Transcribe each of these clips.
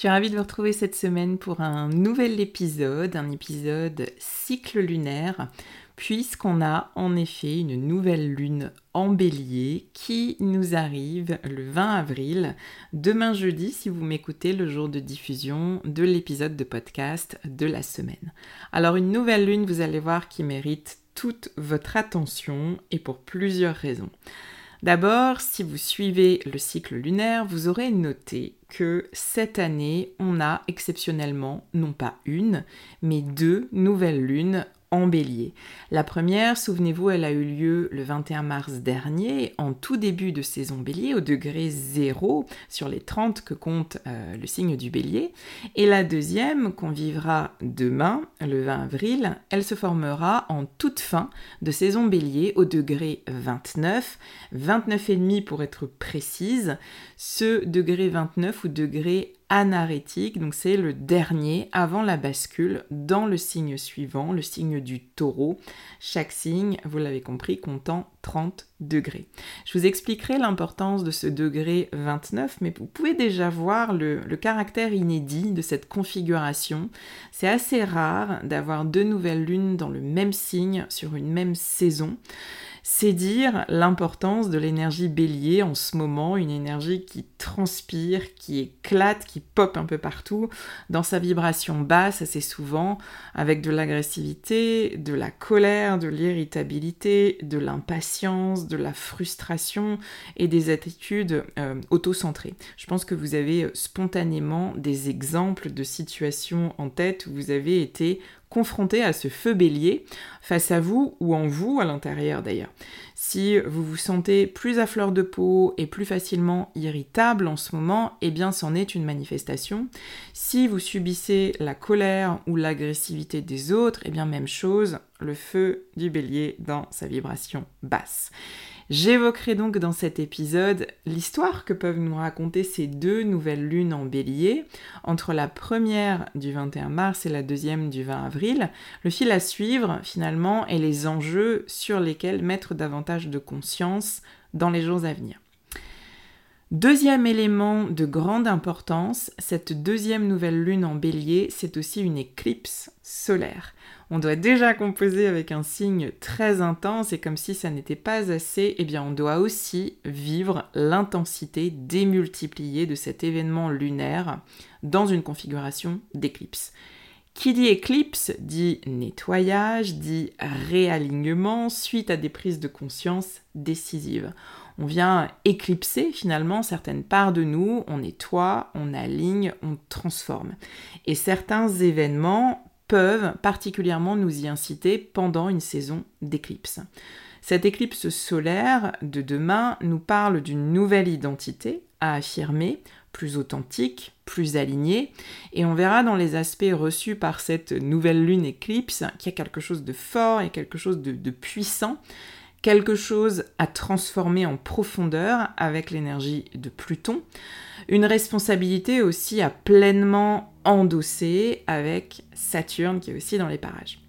Je suis ravie de vous retrouver cette semaine pour un nouvel épisode, un épisode cycle lunaire puisqu'on a en effet une nouvelle lune en bélier qui nous arrive le 20 avril, demain jeudi si vous m'écoutez le jour de diffusion de l'épisode de podcast de la semaine. Alors une nouvelle lune, vous allez voir, qui mérite toute votre attention et pour plusieurs raisons. D'abord, si vous suivez le cycle lunaire, vous aurez noté que cette année, on a exceptionnellement non pas une, mais deux nouvelles lunes en bélier. La première, souvenez-vous, elle a eu lieu le 21 mars dernier, en tout début de saison bélier, au degré 0 sur les 30 que compte euh, le signe du bélier. Et la deuxième, qu'on vivra demain, le 20 avril, elle se formera en toute fin de saison bélier, au degré 29, 29,5 pour être précise. Ce degré 29 ou degré anarétique, donc c'est le dernier avant la bascule dans le signe suivant, le signe du taureau. Chaque signe, vous l'avez compris, comptant 30 degrés. Je vous expliquerai l'importance de ce degré 29, mais vous pouvez déjà voir le, le caractère inédit de cette configuration. C'est assez rare d'avoir deux nouvelles lunes dans le même signe sur une même saison. C'est dire l'importance de l'énergie bélier en ce moment, une énergie qui transpire, qui éclate, qui pop un peu partout, dans sa vibration basse assez souvent, avec de l'agressivité, de la colère, de l'irritabilité, de l'impatience, de la frustration et des attitudes euh, auto-centrées. Je pense que vous avez spontanément des exemples de situations en tête où vous avez été confronté à ce feu bélier face à vous ou en vous à l'intérieur d'ailleurs. Si vous vous sentez plus à fleur de peau et plus facilement irritable en ce moment, eh bien c'en est une manifestation. Si vous subissez la colère ou l'agressivité des autres, eh bien même chose, le feu du bélier dans sa vibration basse. J'évoquerai donc dans cet épisode l'histoire que peuvent nous raconter ces deux nouvelles lunes en bélier, entre la première du 21 mars et la deuxième du 20 avril, le fil à suivre finalement et les enjeux sur lesquels mettre davantage de conscience dans les jours à venir. Deuxième élément de grande importance, cette deuxième nouvelle lune en bélier, c'est aussi une éclipse solaire. On doit déjà composer avec un signe très intense et comme si ça n'était pas assez, eh bien on doit aussi vivre l'intensité démultipliée de cet événement lunaire dans une configuration d'éclipse. Qui dit éclipse dit nettoyage, dit réalignement suite à des prises de conscience décisives. On vient éclipser finalement certaines parts de nous, on nettoie, on aligne, on transforme. Et certains événements peuvent particulièrement nous y inciter pendant une saison d'éclipse. Cette éclipse solaire de demain nous parle d'une nouvelle identité à affirmer, plus authentique, plus alignée, et on verra dans les aspects reçus par cette nouvelle lune éclipse qu'il y a quelque chose de fort et quelque chose de, de puissant quelque chose à transformer en profondeur avec l'énergie de Pluton, une responsabilité aussi à pleinement endosser avec Saturne qui est aussi dans les parages.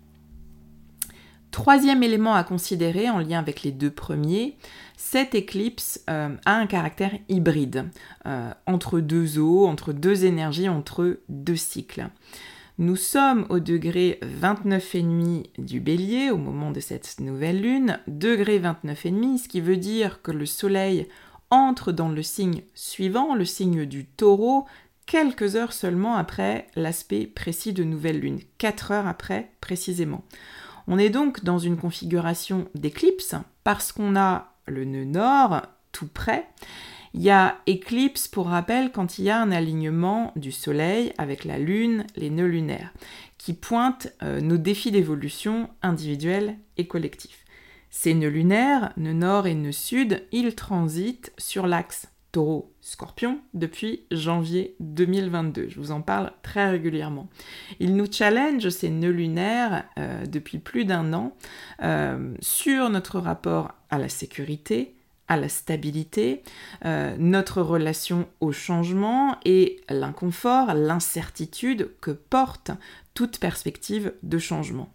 Troisième élément à considérer en lien avec les deux premiers, cette éclipse euh, a un caractère hybride, euh, entre deux eaux, entre deux énergies, entre deux cycles. Nous sommes au degré 29,5 du bélier au moment de cette nouvelle lune, degré 29,5, ce qui veut dire que le soleil entre dans le signe suivant, le signe du taureau, quelques heures seulement après l'aspect précis de nouvelle lune, 4 heures après précisément. On est donc dans une configuration d'éclipse parce qu'on a le nœud nord, tout près. Il y a éclipse, pour rappel, quand il y a un alignement du Soleil avec la Lune, les nœuds lunaires, qui pointent euh, nos défis d'évolution individuels et collectifs. Ces nœuds lunaires, nœud nord et nœud sud, ils transitent sur l'axe taureau-scorpion depuis janvier 2022. Je vous en parle très régulièrement. Ils nous challenge, ces nœuds lunaires, euh, depuis plus d'un an, euh, sur notre rapport à la sécurité, à la stabilité, euh, notre relation au changement et l'inconfort, l'incertitude que porte toute perspective de changement.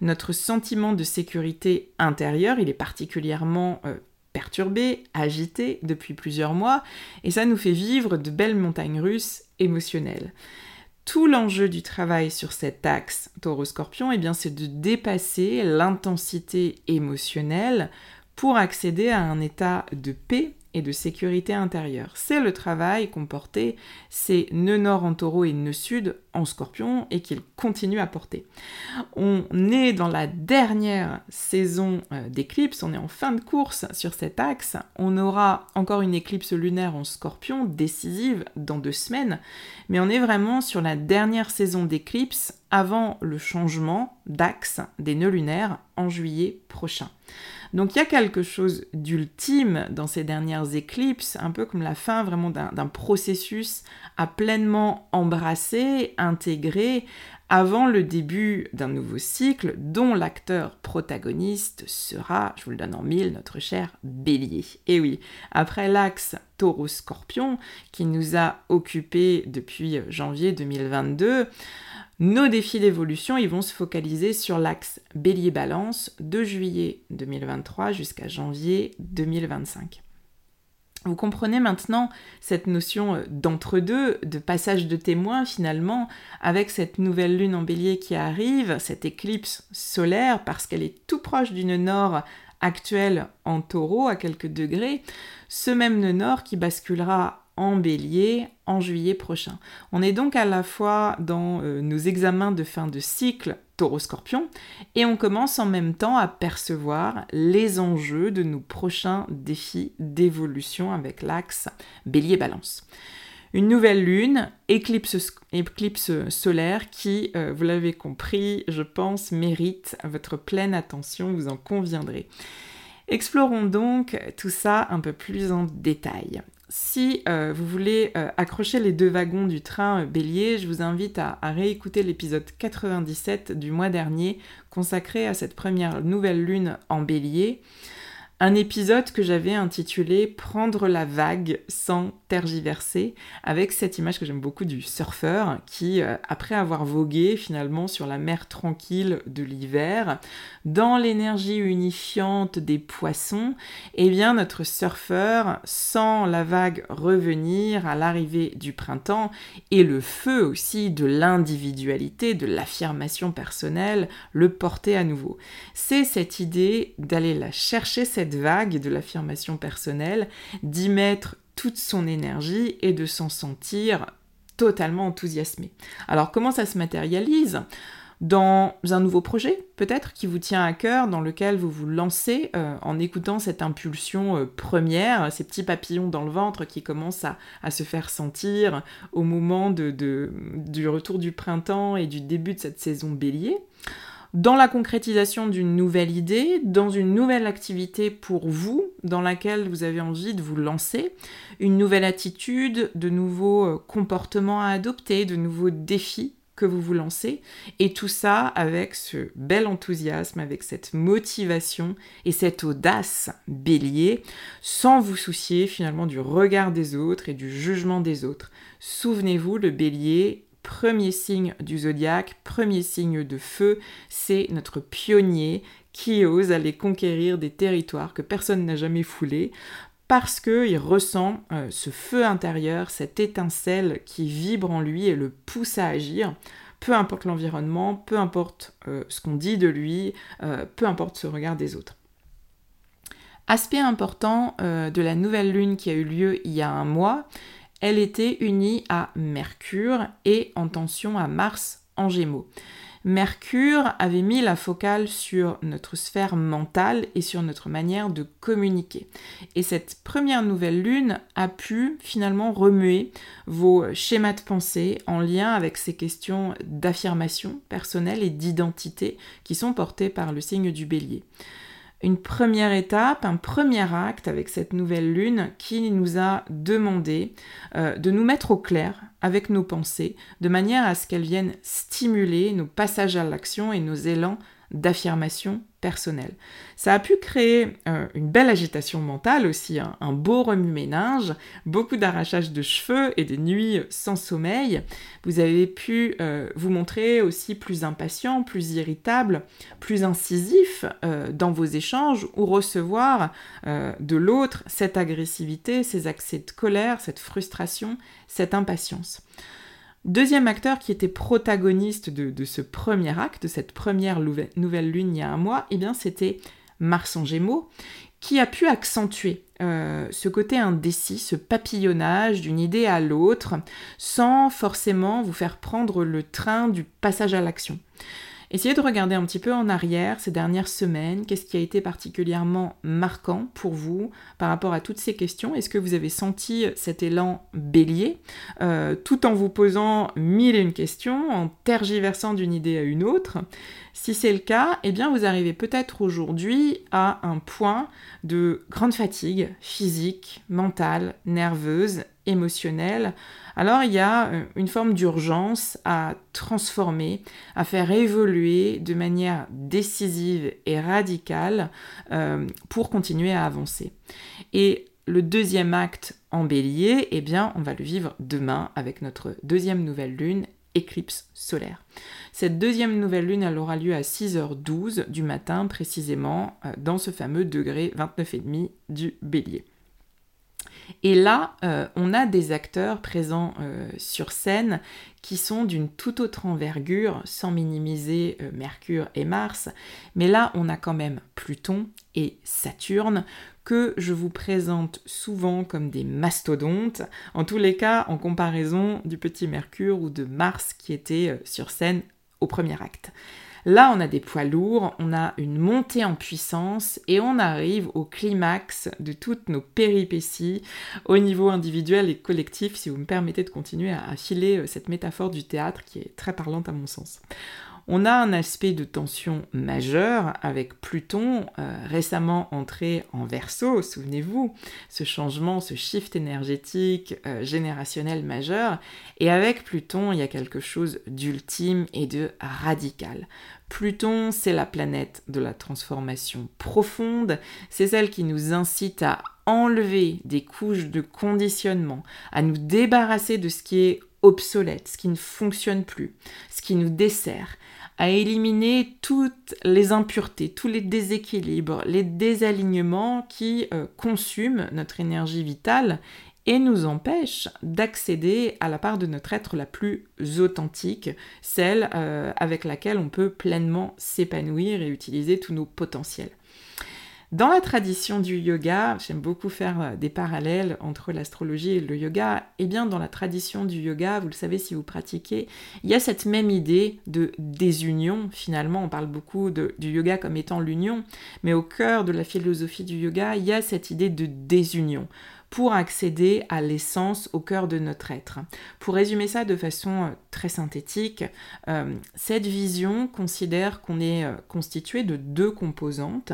Notre sentiment de sécurité intérieure, il est particulièrement perturbé, agité depuis plusieurs mois, et ça nous fait vivre de belles montagnes russes émotionnelles. Tout l'enjeu du travail sur cet axe taureau-scorpion, eh c'est de dépasser l'intensité émotionnelle pour accéder à un état de paix et de sécurité intérieure. C'est le travail qu'ont porté ces nœuds nord en taureau et nœuds sud en scorpion et qu'ils continuent à porter. On est dans la dernière saison euh, d'éclipse, on est en fin de course sur cet axe. On aura encore une éclipse lunaire en scorpion décisive dans deux semaines, mais on est vraiment sur la dernière saison d'éclipse avant le changement d'axe des nœuds lunaires en juillet prochain. Donc il y a quelque chose d'ultime dans ces dernières éclipses, un peu comme la fin vraiment d'un processus à pleinement embrasser, intégrer, avant le début d'un nouveau cycle dont l'acteur protagoniste sera, je vous le donne en mille, notre cher bélier. Et oui, après l'axe taureau-scorpion qui nous a occupés depuis janvier 2022, nos défis d'évolution, ils vont se focaliser sur l'axe bélier-balance de juillet 2023 jusqu'à janvier 2025. Vous comprenez maintenant cette notion euh, d'entre-deux, de passage de témoin finalement, avec cette nouvelle lune en bélier qui arrive, cette éclipse solaire, parce qu'elle est tout proche d'une nord actuelle en taureau à quelques degrés, ce même nœud nord qui basculera en bélier en juillet prochain. On est donc à la fois dans euh, nos examens de fin de cycle taureau-scorpion et on commence en même temps à percevoir les enjeux de nos prochains défis d'évolution avec l'axe bélier-balance. Une nouvelle lune, éclipse, solaire qui, euh, vous l'avez compris, je pense, mérite votre pleine attention, vous en conviendrez. Explorons donc tout ça un peu plus en détail. Si euh, vous voulez euh, accrocher les deux wagons du train euh, bélier, je vous invite à, à réécouter l'épisode 97 du mois dernier consacré à cette première nouvelle lune en bélier. Un épisode que j'avais intitulé Prendre la vague sans tergiverser, avec cette image que j'aime beaucoup du surfeur qui, euh, après avoir vogué finalement sur la mer tranquille de l'hiver, dans l'énergie unifiante des poissons, eh bien notre surfeur sent la vague revenir à l'arrivée du printemps et le feu aussi de l'individualité, de l'affirmation personnelle, le porter à nouveau. C'est cette idée d'aller la chercher cette vague de l'affirmation personnelle, d'y mettre toute son énergie et de s'en sentir totalement enthousiasmé. Alors comment ça se matérialise? Dans un nouveau projet, peut-être, qui vous tient à cœur, dans lequel vous vous lancez euh, en écoutant cette impulsion euh, première, ces petits papillons dans le ventre qui commencent à, se faire sentir au moment du retour du printemps et du début de cette saison bélier? Dans la concrétisation d'une nouvelle idée, dans une nouvelle activité pour vous, dans laquelle vous avez envie de vous lancer, une nouvelle attitude, de nouveaux euh, comportements à adopter, de nouveaux défis que vous vous lancez, et tout ça avec ce bel enthousiasme, avec cette motivation et cette audace bélier, sans vous soucier finalement du regard des autres et du jugement des autres. Souvenez-vous, le bélier premier signe du zodiaque, premier signe de feu, c'est notre pionnier qui ose aller conquérir des territoires que personne n'a jamais foulés parce qu'il ressent euh, ce feu intérieur, cette étincelle qui vibre en lui et le pousse à agir, peu importe l'environnement, peu importe euh, ce qu'on dit de lui, euh, peu importe ce regard des autres. Aspect important de la nouvelle lune qui a eu lieu il y a un mois, elle était unie à Mercure et en tension à Mars en Gémeaux. Mercure avait mis la focale sur notre sphère mentale et sur notre manière de communiquer. Et cette première nouvelle lune a pu finalement remuer vos schémas de pensée en lien avec ces questions d'affirmation personnelle et d'identité qui sont portées par le signe du bélier une première étape, un premier acte avec cette nouvelle lune qui nous a demandé euh, de nous mettre au clair avec nos pensées, de manière à ce qu'elles viennent stimuler nos passages à l'action et nos élans d'affirmation personnelle. Ça a pu créer euh, une belle agitation mentale aussi, hein. un beau remue-ménage, beaucoup d'arrachage de cheveux et des nuits sans sommeil. Vous avez pu euh, vous montrer aussi plus impatient, plus irritable, plus incisif euh, dans vos échanges ou recevoir de l'autre cette agressivité, ces accès de colère, cette frustration, cette impatience. Deuxième acteur qui était protagoniste de, ce premier acte, de cette première nouvelle lune il y a un mois, eh bien c'était Mars en Gémeaux, qui a pu accentuer euh, ce côté indécis, ce papillonnage d'une idée à l'autre, sans forcément vous faire prendre le train du passage à l'action. Essayez de regarder un petit peu en arrière ces dernières semaines, qu'est-ce qui a été particulièrement marquant pour vous par rapport à toutes ces questions? Est-ce que vous avez senti cet élan bélier, euh, tout en vous posant mille et une questions, en tergiversant d'une idée à une autre Si c'est le cas, eh bien vous arrivez peut-être aujourd'hui à un point de grande fatigue physique, mentale, nerveuse, émotionnelle, alors il y a euh, une forme d'urgence à transformer, à faire évoluer de manière décisive et radicale euh, pour continuer à avancer. Et le deuxième acte en bélier, eh bien, on va le vivre demain avec notre deuxième nouvelle lune, éclipse solaire. Cette deuxième nouvelle lune, elle aura lieu à 6h12 du matin précisément, euh, dans ce fameux degré 29,5 du bélier. Et là, euh, on a des acteurs présents euh, sur scène qui sont d'une toute autre envergure, sans minimiser Mercure et Mars. Mais là, on a quand même Pluton et Saturne que je vous présente souvent comme des mastodontes, en tous les cas en comparaison du petit Mercure ou de Mars qui était sur scène au premier acte. Là, on a des poids lourds, on a une montée en puissance et on arrive au climax de toutes nos péripéties au niveau individuel et collectif, si vous me permettez de continuer à filer euh, cette métaphore du théâtre qui est très parlante à mon sens. On a un aspect de tension majeur avec Pluton euh, récemment entré en verso, souvenez-vous, ce changement, ce shift énergétique euh, générationnel majeur. Et avec Pluton, il y a quelque chose d'ultime et de radical. Pluton, c'est la planète de la transformation profonde, c'est celle qui nous incite à enlever des couches de conditionnement, à nous débarrasser de ce qui est obsolète, ce qui ne fonctionne plus, ce qui nous dessert, à éliminer toutes les impuretés, tous les déséquilibres, les désalignements qui euh, consument notre énergie vitale et nous empêchent d'accéder à la part de notre être la plus authentique, celle euh, avec laquelle on peut pleinement s'épanouir et utiliser tous nos potentiels. Dans la tradition du yoga, j'aime beaucoup faire euh, des parallèles entre l'astrologie et le yoga. Eh bien, dans la tradition du yoga, vous le savez si vous pratiquez, il y a cette même idée de désunion. Finalement, on parle beaucoup du yoga comme étant l'union, mais au cœur de la philosophie du yoga, il y a cette idée de désunion pour accéder à l'essence au cœur de notre être. Pour résumer ça de façon euh, très synthétique, euh, cette vision considère qu'on est constitué de deux composantes.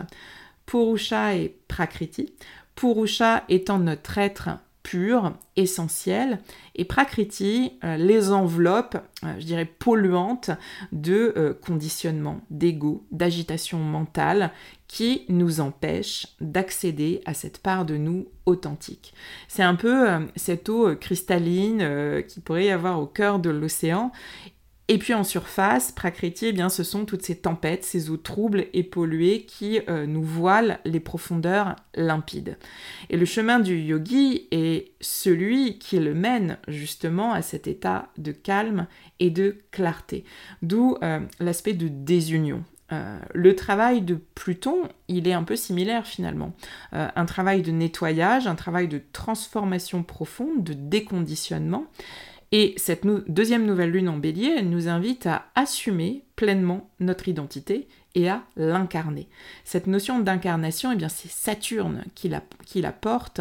Purusha et Prakriti. Purusha étant notre être pures, essentielles, et Prakriti euh, les enveloppe, euh, je dirais, polluantes de euh, conditionnement, d'ego, d'agitation mentale qui nous empêchent d'accéder à cette part de nous authentique. C'est un peu cette eau cristalline qui pourrait y avoir au cœur de l'océan et puis en surface, Prakriti, eh bien, ce sont toutes ces tempêtes, ces eaux troubles et polluées qui euh, nous voilent les profondeurs limpides. Et le chemin du yogi est celui qui le mène justement à cet état de calme et de clarté. D'où euh, l'aspect de désunion. Euh, le travail de Pluton, il est un peu similaire finalement. un travail de nettoyage, un travail de transformation profonde, de déconditionnement. Et cette deuxième nouvelle lune en bélier, elle nous invite à assumer pleinement notre identité et à l'incarner. Cette notion d'incarnation, eh c'est Saturne qui la, qui la porte.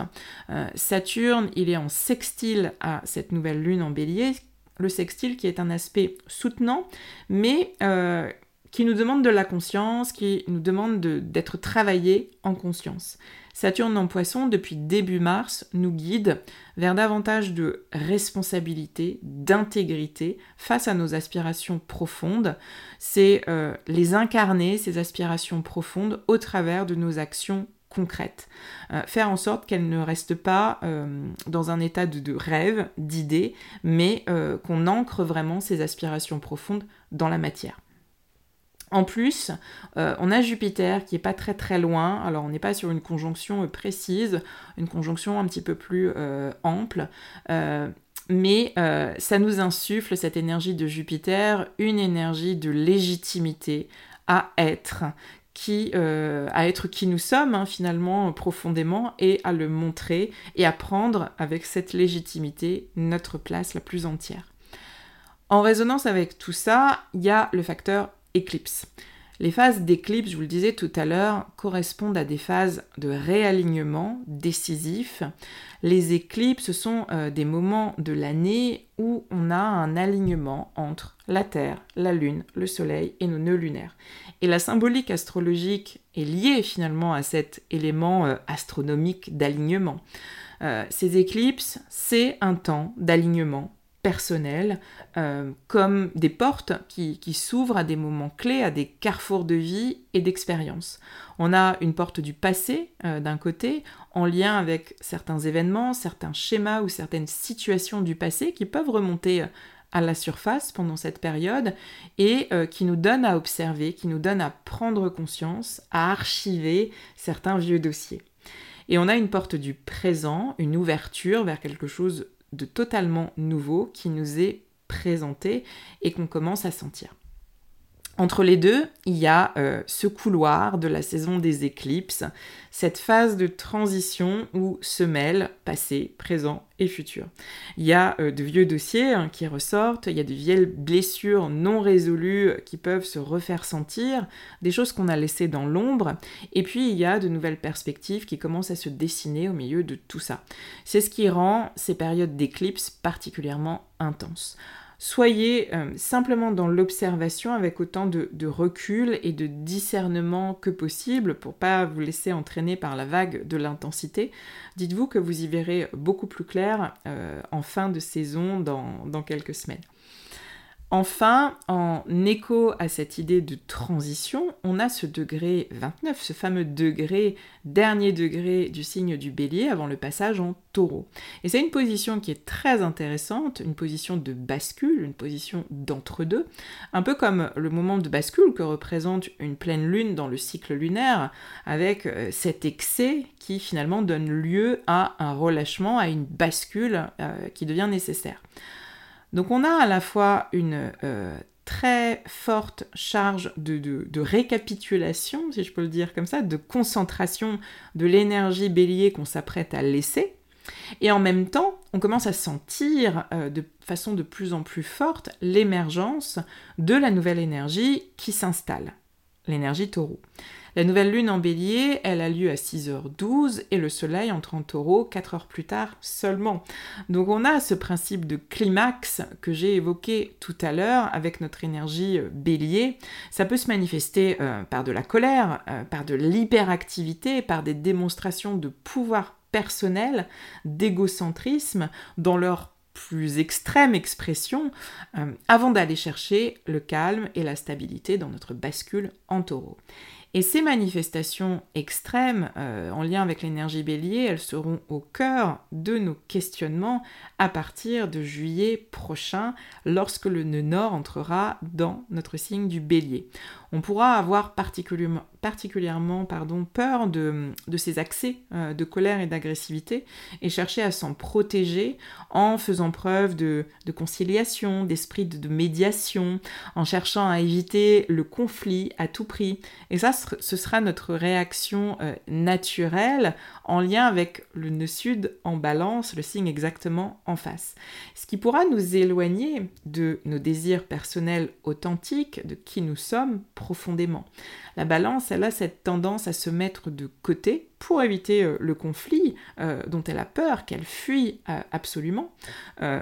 Euh, Saturne, il est en sextile à cette nouvelle lune en bélier. Le sextile qui est un aspect soutenant, mais euh, qui nous demande de la conscience, qui nous demande d'être travaillé en conscience. Saturne en poisson, depuis début mars, nous guide vers davantage de responsabilité, d'intégrité face à nos aspirations profondes. C'est euh, les incarner, ces aspirations profondes, au travers de nos actions concrètes. Euh, faire en sorte qu'elles ne restent pas euh, dans un état de, de rêve, d'idée, mais qu'on ancre vraiment ces aspirations profondes dans la matière. En plus, euh, on a Jupiter qui est pas très très loin, alors on n'est pas sur une conjonction euh, précise, une conjonction un petit peu plus euh, ample, mais ça nous insuffle cette énergie de Jupiter, une énergie de légitimité à être, qui, à être qui nous sommes hein, finalement profondément et à le montrer et à prendre avec cette légitimité notre place la plus entière. En résonance avec tout ça, il y a le facteur éclipse. Les phases d'éclipse, je vous le disais tout à l'heure, correspondent à des phases de réalignement décisif. Les éclipses sont euh, des moments de l'année où on a un alignement entre la Terre, la Lune, le Soleil et nos nœuds lunaires. Et la symbolique astrologique est liée finalement à cet élément euh, astronomique d'alignement. Euh, ces éclipses, c'est un temps d'alignement personnels, euh, comme des portes qui, s'ouvrent à des moments clés, à des carrefours de vie et d'expérience. On a une porte du passé euh, d'un côté, en lien avec certains événements, certains schémas ou certaines situations du passé qui peuvent remonter euh, à la surface pendant cette période et qui nous donnent à observer, qui nous donnent à prendre conscience, à archiver certains vieux dossiers. Et on a une porte du présent, une ouverture vers quelque chose de totalement nouveau qui nous est présenté et qu'on commence à sentir. Entre les deux, il y a euh, ce couloir de la saison des éclipses, cette phase de transition où se mêlent passé, présent et futur. Il y a euh, de vieux dossiers hein, qui ressortent, il y a de vieilles blessures non résolues qui peuvent se refaire sentir, des choses qu'on a laissées dans l'ombre, et puis il y a de nouvelles perspectives qui commencent à se dessiner au milieu de tout ça. C'est ce qui rend ces périodes d'éclipses particulièrement intenses. Soyez euh, simplement dans l'observation avec autant de, recul et de discernement que possible pour pas vous laisser entraîner par la vague de l'intensité. Dites-vous que vous y verrez beaucoup plus clair euh, en fin de saison dans quelques semaines. Enfin, en écho à cette idée de transition, on a ce degré 29, ce fameux degré, dernier degré du signe du bélier avant le passage en taureau. Et c'est une position qui est très intéressante, une position de bascule, une position d'entre-deux, un peu comme le moment de bascule que représente une pleine lune dans le cycle lunaire, avec euh, cet excès qui finalement donne lieu à un relâchement, à une bascule euh, qui devient nécessaire. Donc on a à la fois une euh, très forte charge de, récapitulation, si je peux le dire comme ça, de concentration de l'énergie bélier qu'on s'apprête à laisser. Et en même temps, on commence à sentir euh, de façon de plus en plus forte l'émergence de la nouvelle énergie qui s'installe, l'énergie taureau. La nouvelle lune en bélier, elle a lieu à 6h12 et le soleil entre en taureau 4 heures plus tard seulement. Donc on a ce principe de climax que j'ai évoqué tout à l'heure avec notre énergie euh, bélier. Ça peut se manifester euh, par de la colère, euh, par de l'hyperactivité, par des démonstrations de pouvoir personnel d'égocentrisme dans leur plus extrême expression, euh, avant d'aller chercher le calme et la stabilité dans notre bascule en taureau. Et ces manifestations extrêmes euh, en lien avec l'énergie bélier, elles seront au cœur de nos questionnements à partir de juillet prochain, lorsque le nœud nord entrera dans notre signe du bélier. On pourra avoir particulièrement, particulièrement pardon, peur de, ces accès euh, de colère et d'agressivité et chercher à s'en protéger en faisant preuve de, conciliation, d'esprit de, médiation, en cherchant à éviter le conflit à tout prix. Et ça, ce sera notre réaction euh, naturelle en lien avec le nœud sud en balance, le signe exactement en face. Ce qui pourra nous éloigner de nos désirs personnels authentiques, de qui nous sommes profondément. La balance, elle a cette tendance à se mettre de côté pour éviter euh, le conflit euh, dont elle a peur, qu'elle fuit euh, absolument.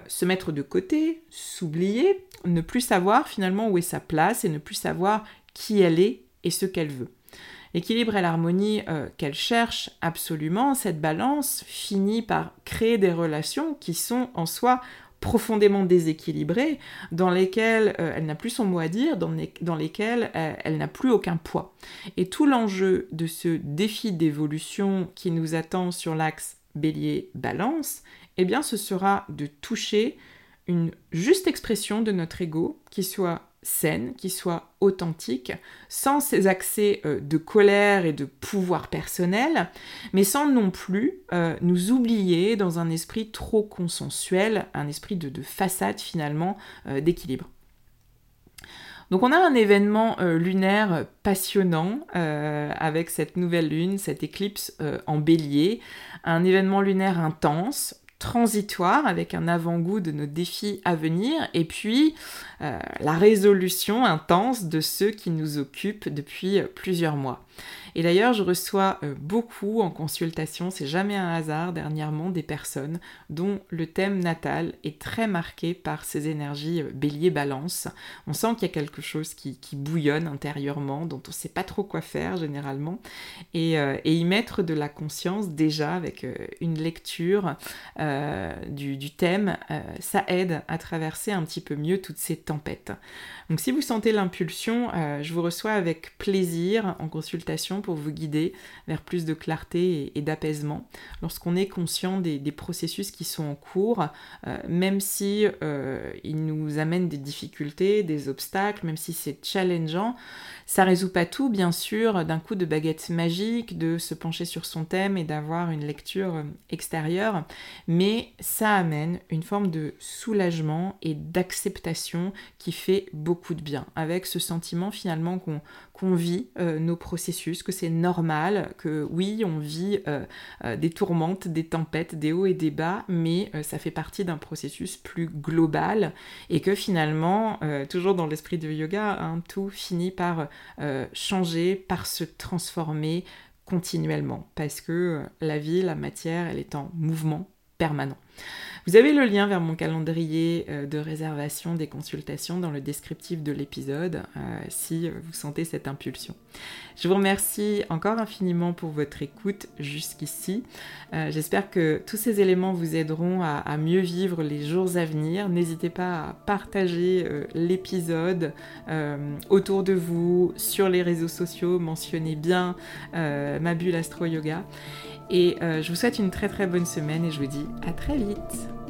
se mettre de côté, s'oublier, ne plus savoir finalement où est sa place et ne plus savoir qui elle est et ce qu'elle veut. L'équilibre et l'harmonie qu'elle cherche absolument, cette balance finit par créer des relations qui sont en soi profondément déséquilibrées, dans lesquelles euh, elle n'a plus son mot à dire, dans, dans lesquelles euh, elle n'a plus aucun poids. Et tout l'enjeu de ce défi d'évolution qui nous attend sur l'axe bélier-balance, eh bien ce sera de toucher une juste expression de notre ego qui soit saine, qui soit authentique, sans ces accès euh, de colère et de pouvoir personnel, mais sans non plus euh, nous oublier dans un esprit trop consensuel, un esprit de, façade finalement euh, d'équilibre. Donc on a un événement lunaire passionnant avec cette nouvelle lune, cette éclipse en bélier, un événement lunaire intense, transitoire avec un avant-goût de nos défis à venir et puis euh, la résolution intense de ceux qui nous occupent depuis plusieurs mois. Et d'ailleurs, je reçois euh, beaucoup en consultation, c'est jamais un hasard dernièrement, des personnes dont le thème natal est très marqué par ces énergies bélier-balance. On sent qu'il y a quelque chose qui, bouillonne intérieurement, dont on ne sait pas trop quoi faire généralement, et, y mettre de la conscience déjà avec une lecture du, thème, ça aide à traverser un petit peu mieux toutes ces tempête. Donc si vous sentez l'impulsion, euh, je vous reçois avec plaisir en consultation pour vous guider vers plus de clarté et, d'apaisement. Lorsqu'on est conscient des, processus qui sont en cours, euh, même si euh, nous amènent des difficultés, des obstacles, même si c'est challengeant, ça résout pas tout, bien sûr, d'un coup de baguette magique, de se pencher sur son thème et d'avoir une lecture extérieure, mais ça amène une forme de soulagement et d'acceptation qui fait beaucoup de bien, avec ce sentiment finalement qu'on vit euh, nos processus, que c'est normal, que oui, on vit euh, euh, des tourmentes, des tempêtes, des hauts et des bas, mais ça fait partie d'un processus plus global et que finalement, toujours dans l'esprit de yoga, hein, tout finit par changer, par se transformer continuellement, parce que la vie, la matière, elle est en mouvement permanent. Vous avez le lien vers mon calendrier euh, de réservation des consultations dans le descriptif de l'épisode euh, si vous sentez cette impulsion. Je vous remercie encore infiniment pour votre écoute jusqu'ici. Euh, j'espère que tous ces éléments vous aideront à, mieux vivre les jours à venir. N'hésitez pas à partager l'épisode autour de vous, sur les réseaux sociaux, mentionnez bien ma bulle astro yoga. Et je vous souhaite une très très bonne semaine et je vous dis à très vite.